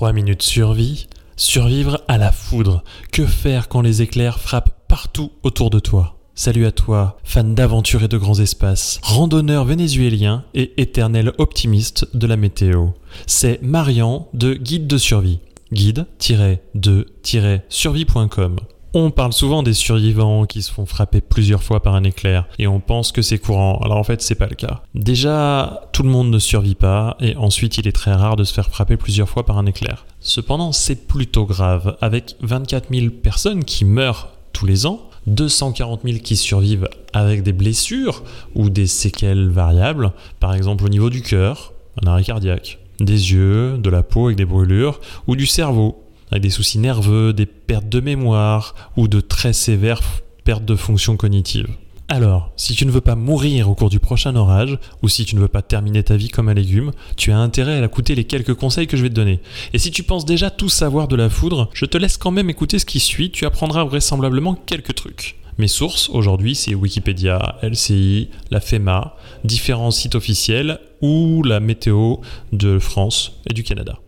3 minutes survie, survivre à la foudre. Que faire quand les éclairs frappent partout autour de toi? Salut à toi, fan d'aventure et de grands espaces, randonneur vénézuélien et éternel optimiste de la météo. C'est Marian de Guide de survie. Guide-de-survie.com. On parle souvent des survivants qui se font frapper plusieurs fois par un éclair et on pense que c'est courant. Alors en fait, c'est pas le cas. Déjà, tout le monde ne survit pas et ensuite, il est très rare de se faire frapper plusieurs fois par un éclair. Cependant, c'est plutôt grave. Avec 24 000 personnes qui meurent tous les ans, 240 000 qui survivent avec des blessures ou des séquelles variables, par exemple au niveau du cœur, un arrêt cardiaque, des yeux, de la peau avec des brûlures, ou du cerveau, avec des soucis nerveux, des pertes de mémoire ou de très sévères pertes de fonction cognitive. Alors, si tu ne veux pas mourir au cours du prochain orage, ou si tu ne veux pas terminer ta vie comme un légume, tu as intérêt à écouter les quelques conseils que je vais te donner. Et si tu penses déjà tout savoir de la foudre, je te laisse quand même écouter ce qui suit, tu apprendras vraisemblablement quelques trucs. Mes sources aujourd'hui, c'est Wikipédia, LCI, la FEMA, différents sites officiels ou la météo de France et du Canada.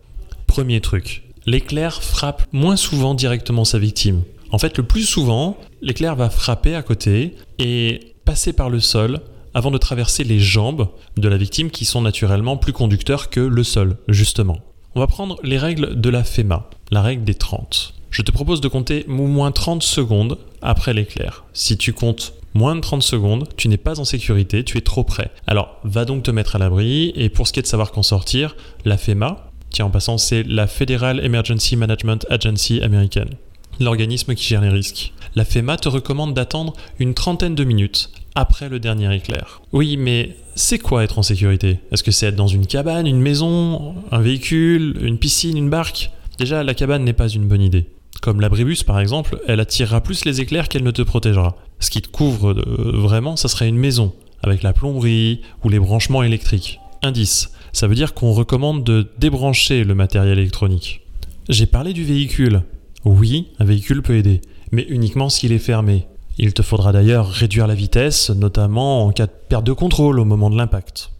Premier truc, l'éclair frappe moins souvent directement sa victime. En fait, le plus souvent, l'éclair va frapper à côté et passer par le sol avant de traverser les jambes de la victime qui sont naturellement plus conducteurs que le sol, justement. On va prendre les règles de la FEMA, la règle des 30. Je te propose de compter au moins 30 secondes après l'éclair. Si tu comptes moins de 30 secondes, tu n'es pas en sécurité, tu es trop près. Alors, va donc te mettre à l'abri, et pour ce qui est de savoir qu'en sortir, la FEMA, tiens en passant, c'est la Federal Emergency Management Agency américaine l'organisme qui gère les risques. La FEMA te recommande d'attendre une trentaine de minutes après le dernier éclair. Oui, mais c'est quoi être en sécurité? Est-ce que c'est être dans une cabane, une maison, un véhicule, une piscine, une barque? Déjà, la cabane n'est pas une bonne idée. Comme l'abribus par exemple, elle attirera plus les éclairs qu'elle ne te protégera. Ce qui te couvre vraiment, ça serait une maison, avec la plomberie ou les branchements électriques. Indice, ça veut dire qu'on recommande de débrancher le matériel électronique. J'ai parlé du véhicule, oui, un véhicule peut aider, mais uniquement s'il est fermé. Il te faudra d'ailleurs réduire la vitesse, notamment en cas de perte de contrôle au moment de l'impact.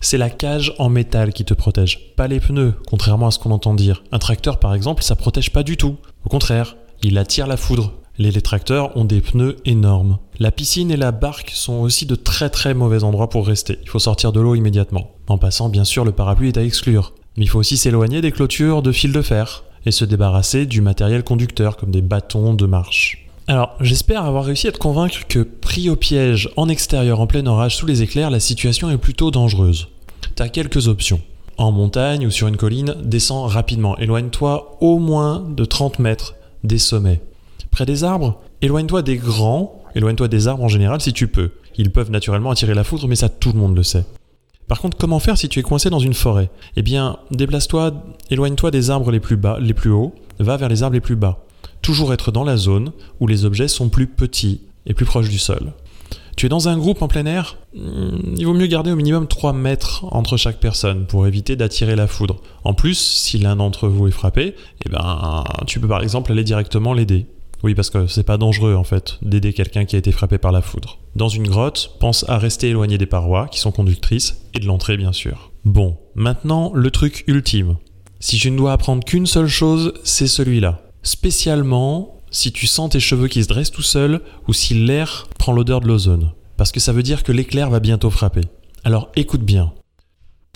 C'est la cage en métal qui te protège, pas les pneus, contrairement à ce qu'on entend dire. Un tracteur par exemple, ça protège pas du tout. Au contraire, il attire la foudre. Les, tracteurs ont des pneus énormes. La piscine et la barque sont aussi de très très mauvais endroits pour rester. Il faut sortir de l'eau immédiatement. En passant, bien sûr, le parapluie est à exclure. Mais il faut aussi s'éloigner des clôtures de fils de fer et se débarrasser du matériel conducteur comme des bâtons de marche. Alors, j'espère avoir réussi à te convaincre que pris au piège en extérieur en plein orage sous les éclairs, la situation est plutôt dangereuse. Tu as quelques options. En montagne ou sur une colline, descends rapidement. Éloigne-toi au moins de 30 mètres des sommets. Près des arbres, éloigne-toi des grands, éloigne-toi des arbres en général si tu peux. Ils peuvent naturellement attirer la foudre, mais ça tout le monde le sait. Par contre, comment faire si tu es coincé dans une forêt? Eh bien, déplace-toi, éloigne-toi des arbres les plus bas, les plus hauts, va vers les arbres les plus bas. Toujours être dans la zone où les objets sont plus petits et plus proches du sol. Tu es dans un groupe en plein air? Hmm, Il vaut mieux garder au minimum 3 mètres entre chaque personne pour éviter d'attirer la foudre. En plus, si l'un d'entre vous est frappé, eh ben, tu peux par exemple aller directement l'aider. Oui, parce que c'est pas dangereux en fait d'aider quelqu'un qui a été frappé par la foudre. Dans une grotte, pense à rester éloigné des parois qui sont conductrices et de l'entrée bien sûr. Bon, maintenant le truc ultime. Si je ne dois apprendre qu'une seule chose, c'est celui-là. Spécialement si tu sens tes cheveux qui se dressent tout seuls ou si l'air prend l'odeur de l'ozone. Parce que ça veut dire que l'éclair va bientôt frapper. Alors écoute bien.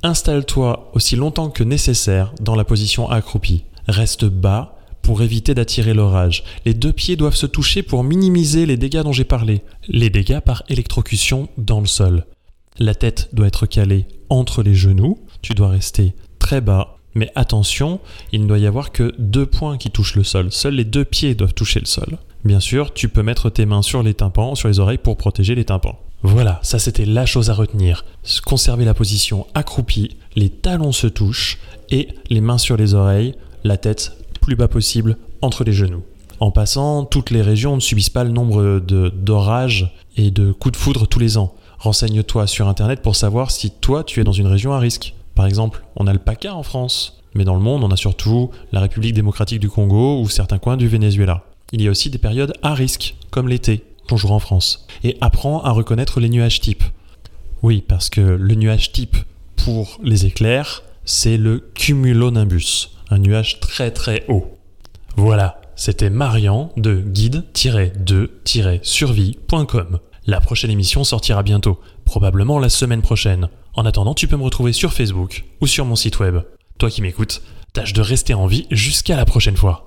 Installe-toi aussi longtemps que nécessaire dans la position accroupie. Reste bas pour éviter d'attirer l'orage. Les deux pieds doivent se toucher pour minimiser les dégâts dont j'ai parlé. Les dégâts par électrocution dans le sol. La tête doit être calée entre les genoux. Tu dois rester très bas. Mais attention, il ne doit y avoir que deux points qui touchent le sol. Seuls les deux pieds doivent toucher le sol. Bien sûr, tu peux mettre tes mains sur les tympans, sur les oreilles pour protéger les tympans. Voilà, ça c'était la chose à retenir. Conserver la position accroupie, les talons se touchent et les mains sur les oreilles, la tête plus bas possible entre les genoux. En passant, toutes les régions ne subissent pas le nombre d'orages et de coups de foudre tous les ans. Renseigne-toi sur Internet pour savoir si toi tu es dans une région à risque. Par exemple, on a le PACA en France, mais dans le monde on a surtout la République démocratique du Congo ou certains coins du Venezuela. Il y a aussi des périodes à risque, comme l'été, toujours en France. Et apprends à reconnaître les nuages types. Oui, parce que le nuage type pour les éclairs, c'est le cumulonimbus. Un nuage très très haut. Voilà, c'était Marian de guide-2-survie.com. La prochaine émission sortira bientôt, probablement la semaine prochaine. En attendant, tu peux me retrouver sur Facebook ou sur mon site web. Toi qui m'écoutes, tâche de rester en vie jusqu'à la prochaine fois.